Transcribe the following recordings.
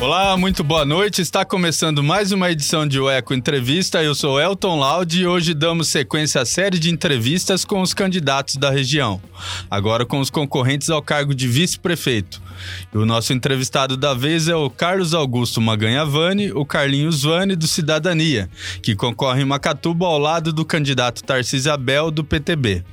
Olá, muito boa noite. Está começando mais uma edição de O Eco Entrevista. Eu sou Elton Laude e hoje damos sequência à série de entrevistas com os candidatos da região. Agora com os concorrentes ao cargo de vice-prefeito. E o nosso entrevistado da vez é o Carlos Augusto Maganha Vani, o Carlinhos Vani do Cidadania, que concorre em Macatuba ao lado do candidato Tarcísio Abel do PTB.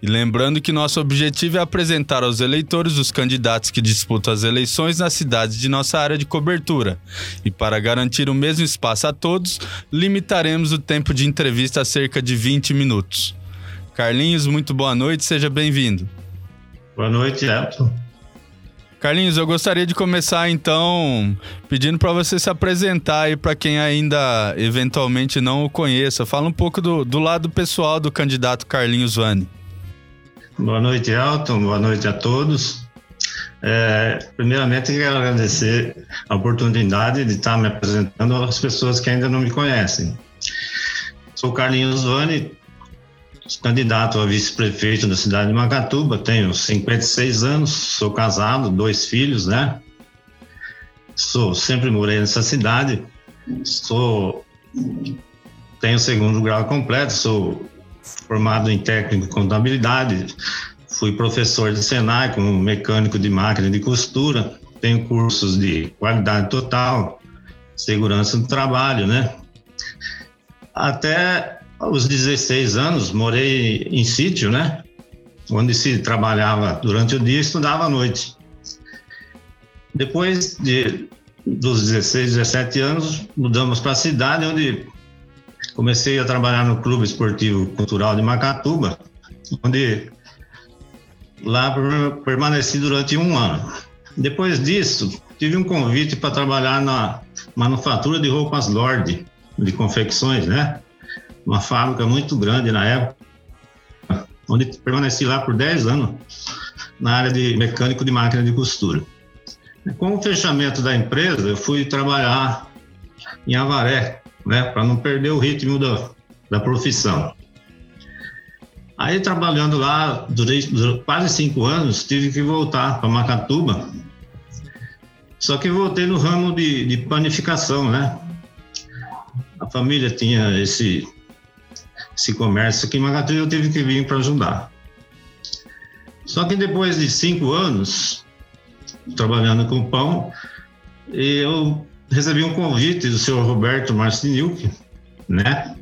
E lembrando que nosso objetivo é apresentar aos eleitores os candidatos que disputam as eleições nas cidades de nossa área de cobertura. E para garantir o mesmo espaço a todos, limitaremos o tempo de entrevista a cerca de 20 minutos. Carlinhos, muito boa noite, seja bem-vindo. Boa noite, Elton. Carlinhos, eu gostaria de começar então pedindo para você se apresentar aí para quem ainda eventualmente não o conheça. Fala um pouco do, do lado pessoal do candidato Carlinhos Vani. Boa noite, Elton. Boa noite a todos. É, primeiramente, quero agradecer a oportunidade de estar me apresentando às pessoas que ainda não me conhecem. Sou Carlinhos Vani, candidato a vice-prefeito da cidade de Macatuba, tenho 56 anos, sou casado, dois filhos, né? Sou, sempre morei nessa cidade, sou, tenho segundo grau completo, sou formado em técnico de contabilidade, fui professor de Senai como mecânico de máquina de costura, tenho cursos de qualidade total, segurança do trabalho, né? Até os 16 anos morei em sítio, né? Onde se trabalhava durante o dia e estudava à noite. Depois de, dos 16, 17 anos, mudamos para a cidade, onde comecei a trabalhar no Clube Esportivo Cultural de Macatuba, onde lá permaneci durante um ano. Depois disso, tive um convite para trabalhar na manufatura de roupas Lorde, de confecções, né? Uma fábrica muito grande na época, onde permaneci lá por 10 anos, na área de mecânico de máquina de costura. Com o fechamento da empresa, eu fui trabalhar em Avaré, né, para não perder o ritmo da, da profissão. Aí, trabalhando lá durante, durante quase cinco anos, tive que voltar para Macatuba. Só que voltei no ramo de, de panificação, né? A família tinha esse, esse comércio aqui em Macatuba, eu tive que vir para ajudar. Só que depois de cinco anos trabalhando com pão, eu recebi um convite do senhor Roberto Marcinilk, né?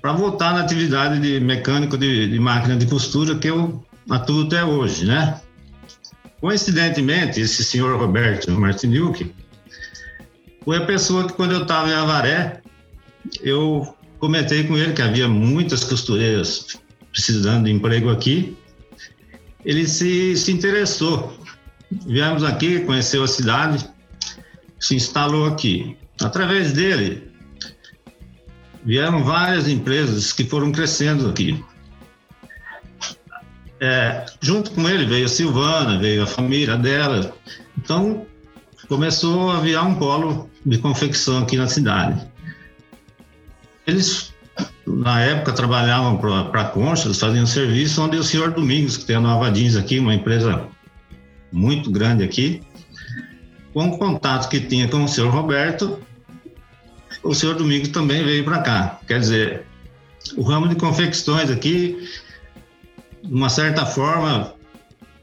Para voltar na atividade de mecânico de, de, máquina de costura que eu atuo até hoje, né? Coincidentemente, esse senhor Roberto Marcinilk foi a pessoa que, quando eu estava em Avaré, eu comentei com ele que havia muitas costureiras precisando de emprego aqui. Ele se, se interessou. Viemos aqui, conheceu a cidade, se instalou aqui. Através dele, vieram várias empresas que foram crescendo aqui. É, junto com ele veio a Silvana, veio a família dela. Então, começou a virar um polo de confecção aqui na cidade. Eles, na época, trabalhavam para Conchas, faziam serviço onde o senhor Domingos, que tem a Nova Jeans aqui, uma empresa muito grande aqui, com o contato que tinha com o senhor Roberto, o senhor Domingos também veio para cá. Quer dizer, o ramo de confecções aqui, de uma certa forma,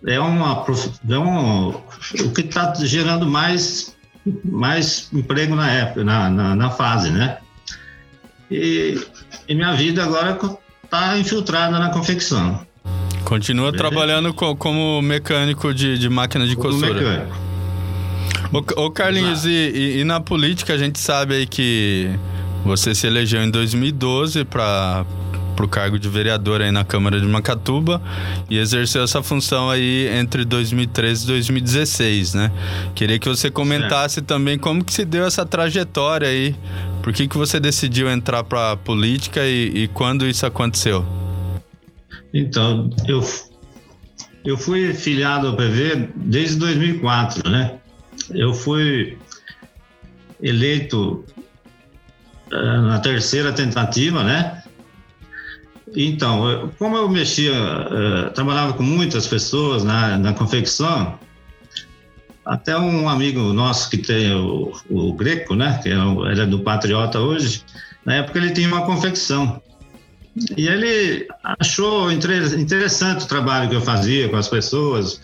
é, uma, é um, o que está gerando mais, mais emprego na época, na, na, na fase, né? E, e, minha vida agora está infiltrada na confecção. Continua Beleza? trabalhando co, como mecânico de, de máquina de como costura. Mecânico. Ô, Carlinhos, e, e, e, na política a gente sabe aí que você se elegeu em 2012 para o cargo de vereador aí na Câmara de Macatuba e exerceu essa função aí entre 2013 e 2016, né? Queria que você comentasse também como que se deu essa trajetória aí, por que, que você decidiu entrar para a política e, e quando isso aconteceu? Então, eu eu fui filiado ao PV desde 2004, né? Eu fui eleito uh, na terceira tentativa, né? Então, como eu mexia, uh, trabalhava com muitas pessoas na, na confecção, até um amigo nosso que tem o, o Greco, né? Que é, é do Patriota hoje. Na época ele tinha uma confecção. E ele achou interessante o trabalho que eu fazia com as pessoas,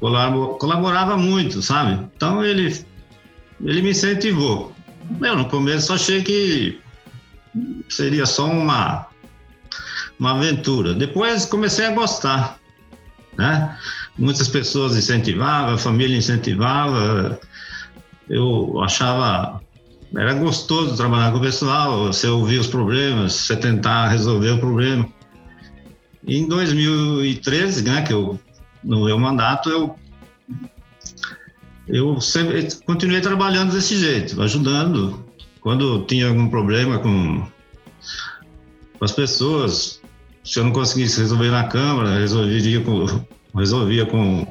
colaborava muito, sabe? Então ele, ele me incentivou. Eu no começo achei que seria só uma, uma aventura. Depois comecei a gostar, né? Muitas pessoas incentivavam, a família incentivava. Eu achava era gostoso trabalhar com o pessoal, você ouvir os problemas, você tentar resolver o problema. Em 2013, né, que eu no meu mandato eu eu sempre continuei trabalhando desse jeito, ajudando quando tinha algum problema com, com as pessoas, se eu não conseguisse resolver na Câmara, resolveria com, resolvia com,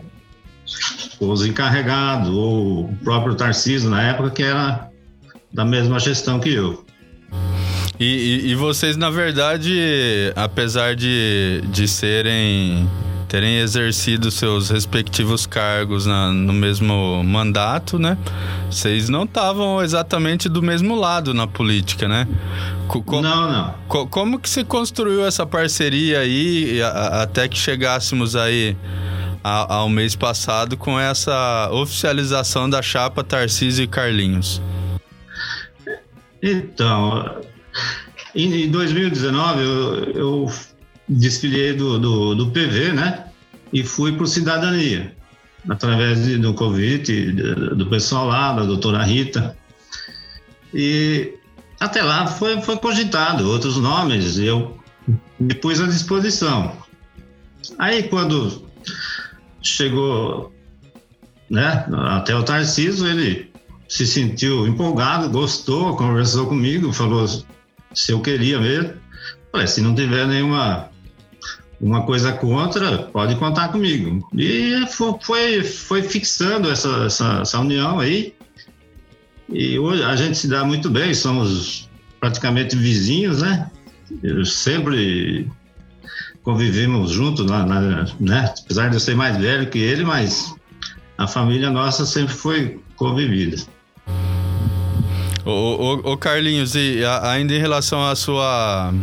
os encarregados, ou o próprio Tarcísio na época, que era da mesma gestão que eu. E, e, e, vocês, na verdade, apesar de, de serem terem exercido seus respectivos cargos na, no mesmo mandato, né? Vocês não estavam exatamente do mesmo lado na política, né? Co não, não. Co como que se construiu essa parceria aí a, até que chegássemos aí a, ao mês passado com essa oficialização da chapa Tarcísio e Carlinhos? Então, em 2019 eu, eu desfilei do, do, do, PV, né? E fui para o Cidadania, através de, do convite do pessoal lá, da doutora Rita. E até lá foi, foi cogitado outros nomes, e eu me pus à disposição. Aí, quando chegou né, até o Tarcísio, ele se sentiu empolgado, gostou, conversou comigo, falou se eu queria mesmo. Falei, se não tiver nenhuma uma coisa contra, pode contar comigo. E foi, foi fixando essa, essa, essa união aí. E hoje a gente se dá muito bem, somos praticamente vizinhos, né? Eu sempre convivemos juntos, na, na, né? apesar de eu ser mais velho que ele, mas a família nossa sempre foi convivida. Ô, ô, ô Carlinhos, e ainda em relação à sua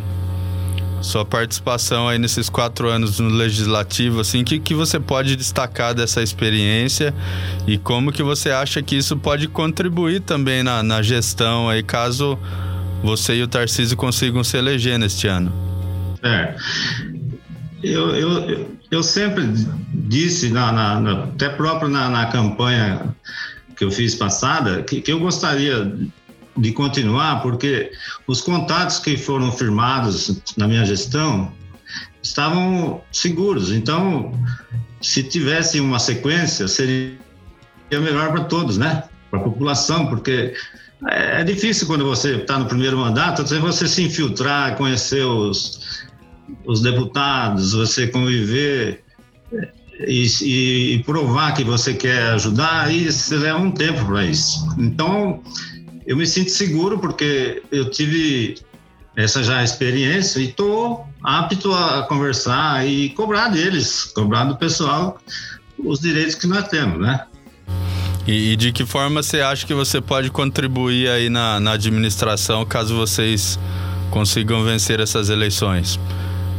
sua participação aí nesses quatro anos no legislativo, assim, o que, que você pode destacar dessa experiência e como que você acha que isso pode contribuir também na, na gestão aí, caso você e o Tarcísio consigam se eleger neste ano? É. Eu, eu, eu sempre disse, na, na, na até próprio na, na campanha que eu fiz passada, que, que eu gostaria de continuar, porque os contatos que foram firmados na minha gestão estavam seguros. Então, se tivesse uma sequência, seria melhor para todos, né? Para a população, porque é, é difícil quando você está no primeiro mandato, você se infiltrar, conhecer os, os deputados, você conviver e, e, e provar que você quer ajudar, e leva um tempo para isso. Então, eu me sinto seguro porque eu tive essa já experiência e estou apto a conversar e cobrar deles, cobrar do pessoal os direitos que nós temos, né? E, e de que forma você acha que você pode contribuir aí na, na administração caso vocês consigam vencer essas eleições?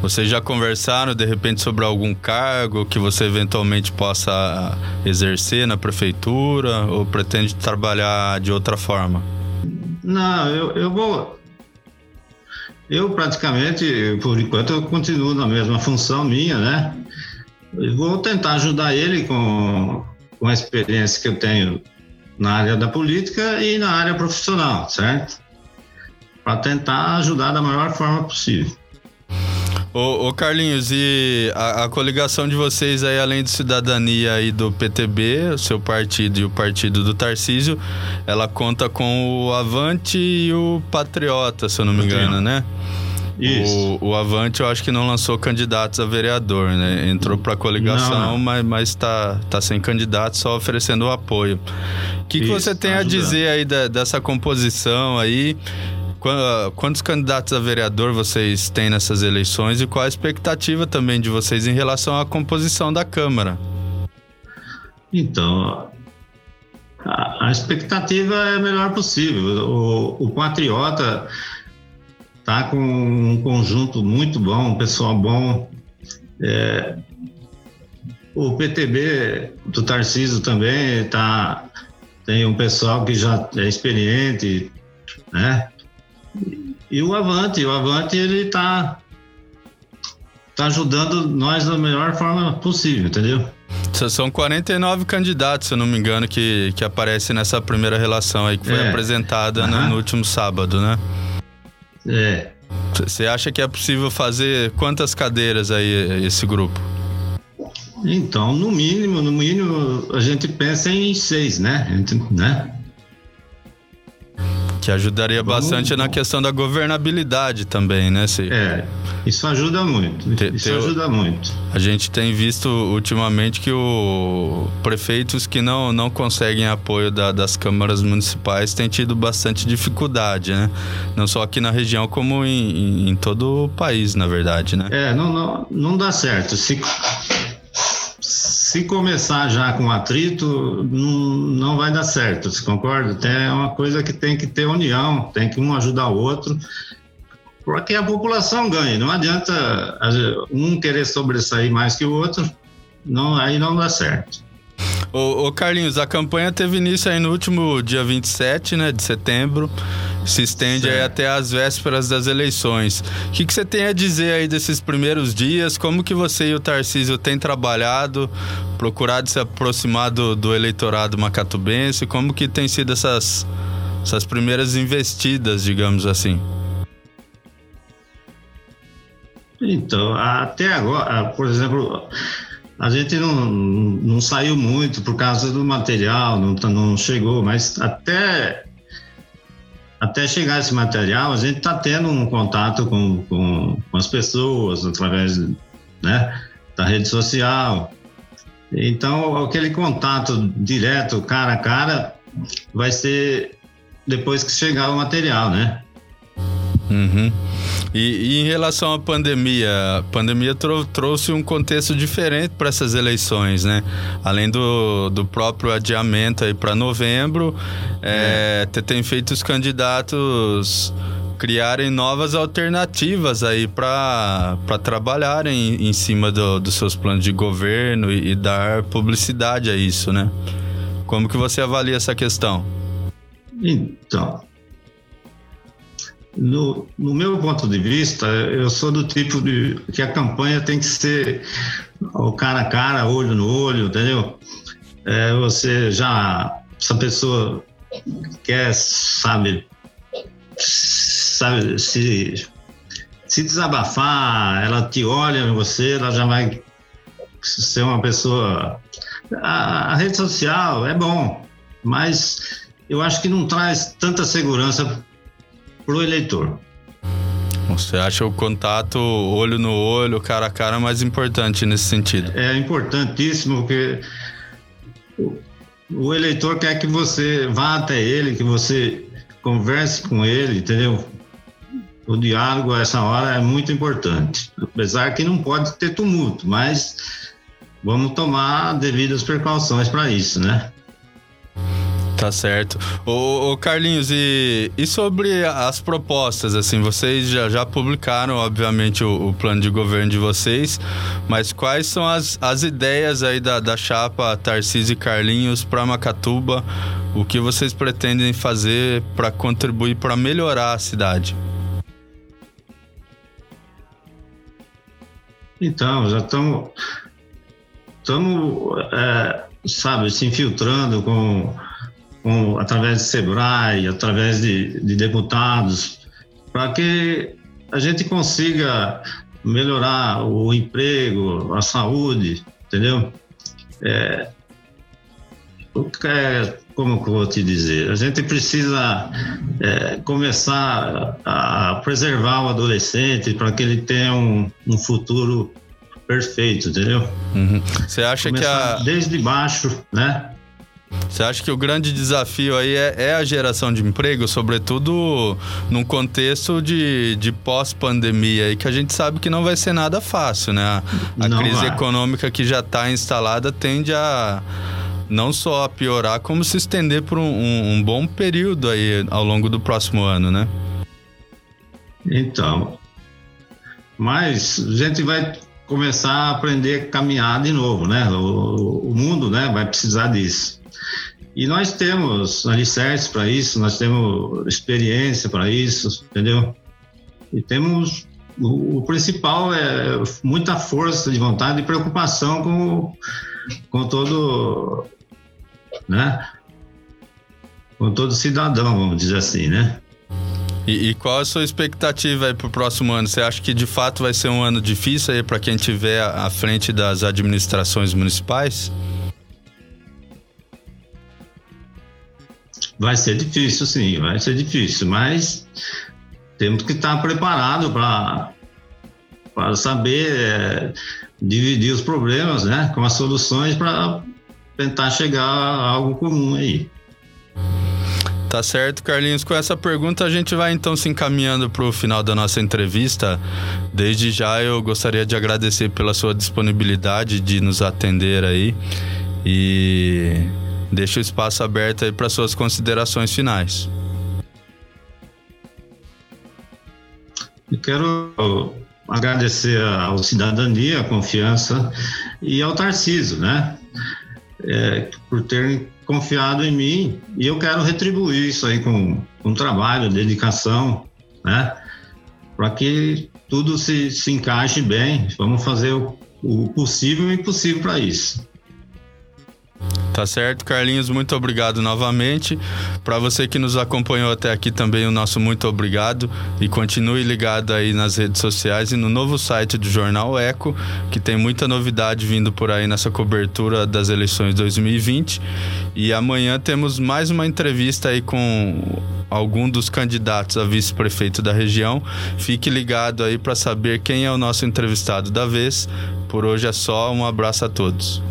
Vocês já conversaram de repente sobre algum cargo que você eventualmente possa exercer na prefeitura ou pretende trabalhar de outra forma? Não, eu, eu vou. Eu praticamente, por enquanto, eu continuo na mesma função minha, né? Vou tentar ajudar ele com, com a experiência que eu tenho na área da política e na área profissional, certo? Para tentar ajudar da maior forma possível. Ô, ô, Carlinhos, e a, a, coligação de vocês aí, além de cidadania e do PTB, o seu partido e o partido do Tarcísio, ela conta com o Avante e o Patriota, se eu não me engano, né? Isso. O, o Avante eu acho que não lançou candidatos a vereador, né? Entrou para coligação, não, não. mas, mas tá, tá sem candidato, só oferecendo o apoio. O que, que você tem tá a dizer aí da, dessa composição aí? Quantos candidatos a vereador vocês têm nessas eleições e qual a expectativa também de vocês em relação à composição da Câmara? Então, a, a expectativa é a melhor possível. O, o Patriota tá com um conjunto muito bom, um pessoal bom. É, o PTB do Tarcísio também tá, tem um pessoal que já é experiente, né? E o Avante, o Avante ele está tá ajudando nós da melhor forma possível, entendeu? São 49 candidatos, se eu não me engano, que, que aparecem nessa primeira relação aí que foi é. apresentada uhum. no, no, último sábado, né? É. Você acha que é possível fazer quantas cadeiras aí esse grupo? Então, no mínimo, no mínimo, a gente pensa em seis, né? né? Que ajudaria Vamos, bastante na questão da governabilidade também, né? Se... É, isso ajuda muito. Te, isso ajuda muito. A gente tem visto ultimamente que o prefeitos que não, não conseguem apoio da, das câmaras municipais têm tido bastante dificuldade, né? Não só aqui na região, como em, em todo o país, na verdade, né? É, não, não, não dá certo. Se se começar já com atrito, não, vai dar certo, você concorda? É uma coisa que tem que ter união, tem que um ajudar o outro, para que a população ganhe. Não adianta um querer sobressair mais que o outro, não, aí não dá certo. Ô, ô, Carlinhos, a campanha teve início aí no último dia 27 né, de setembro, se estende aí até as vésperas das eleições. O que, que você tem a dizer aí desses primeiros dias? Como que você e o Tarcísio têm trabalhado, procurado se aproximar do, do eleitorado macatubense? Como que tem sido essas, essas primeiras investidas, digamos assim? Então, até agora, por exemplo, a gente não, não saiu muito por causa do material, não, não chegou, mas até, até chegar esse material, a gente está tendo um contato com, com, com, as pessoas através né, da rede social. Então, aquele contato direto, cara a cara, vai ser depois que chegar o material, né? Uhum. E, e, em relação à pandemia, a pandemia trou trouxe um contexto diferente para essas eleições, né? Além do, do próprio adiamento aí para novembro, é, é. tem feito os candidatos criarem novas alternativas aí para trabalharem em, em cima do, dos seus planos de governo e, e dar publicidade a isso, né? Como que você avalia essa questão? Então, no, no, meu ponto de vista, eu sou do tipo de que a campanha tem que ser o cara a cara, olho no olho, entendeu? É, você já, essa pessoa quer, sabe, sabe, se, se desabafar, ela te olha em você, ela já vai ser uma pessoa. A, a rede social é bom, mas eu acho que não traz tanta segurança para o eleitor. Você acha o contato olho no olho, cara a cara mais importante nesse sentido? É importantíssimo porque o eleitor quer que você vá até ele, que você converse com ele, entendeu? O diálogo a essa hora é muito importante. Apesar que não pode ter tumulto, mas vamos tomar devidas precauções para isso, né? Tá certo. Ô, ô Carlinhos, e, e, sobre as propostas, assim, vocês já, já publicaram, obviamente, o, o, plano de governo de vocês, mas quais são as, as ideias aí da, da chapa Tarcísio e Carlinhos para Macatuba? O que vocês pretendem fazer para contribuir para melhorar a cidade? Então, já estamos, estamos, é, sabe, se infiltrando com com, através de SEBRAE, através de, de deputados, para que a gente consiga melhorar o emprego, a saúde, entendeu? É, é, como que eu vou te dizer? A gente precisa é, começar a preservar o adolescente para que ele tenha um, um futuro perfeito, entendeu? Uhum. Você acha começar que a... desde baixo, né? Você acha que o grande desafio aí é, é, a geração de emprego, sobretudo num contexto de, de pós-pandemia aí, que a gente sabe que não vai ser nada fácil, né? A, a crise vai. econômica que já está instalada tende a não só a piorar, como se estender por um, um, um bom período aí ao longo do próximo ano, né? Então, mas a gente vai começar a aprender a caminhar de novo, né? O, o mundo, né, vai precisar disso. E nós temos alicerces para isso, nós temos experiência para isso, entendeu? E temos o, o, principal é muita força de vontade e preocupação com, com todo, né? Com todo cidadão, vamos dizer assim, né? E, e, qual a sua expectativa aí para o próximo ano? Você acha que de fato vai ser um ano difícil aí para quem estiver à frente das administrações municipais? Vai ser difícil, sim, vai ser difícil, mas temos que estar preparados para para saber é, dividir os problemas, né, com as soluções para tentar chegar a algo comum aí. Tá certo, Carlinhos. Com essa pergunta, a gente vai então se encaminhando para o final da nossa entrevista. Desde já, eu gostaria de agradecer pela sua disponibilidade de nos atender aí. E Deixa o espaço aberto aí para suas considerações finais. Eu quero agradecer ao Cidadania, a confiança e ao Tarciso, né? É, por terem confiado em mim e eu quero retribuir isso aí com, com trabalho, dedicação, né? Para que tudo se, se encaixe bem. Vamos fazer o, o possível e impossível para isso. Tá certo, Carlinhos, muito obrigado novamente. Para você que nos acompanhou até aqui também, o nosso muito obrigado e continue ligado aí nas redes sociais e no novo site do Jornal Eco, que tem muita novidade vindo por aí nessa cobertura das eleições 2020. E amanhã temos mais uma entrevista aí com algum dos candidatos a vice-prefeito da região. Fique ligado aí para saber quem é o nosso entrevistado da vez. Por hoje é só, um abraço a todos.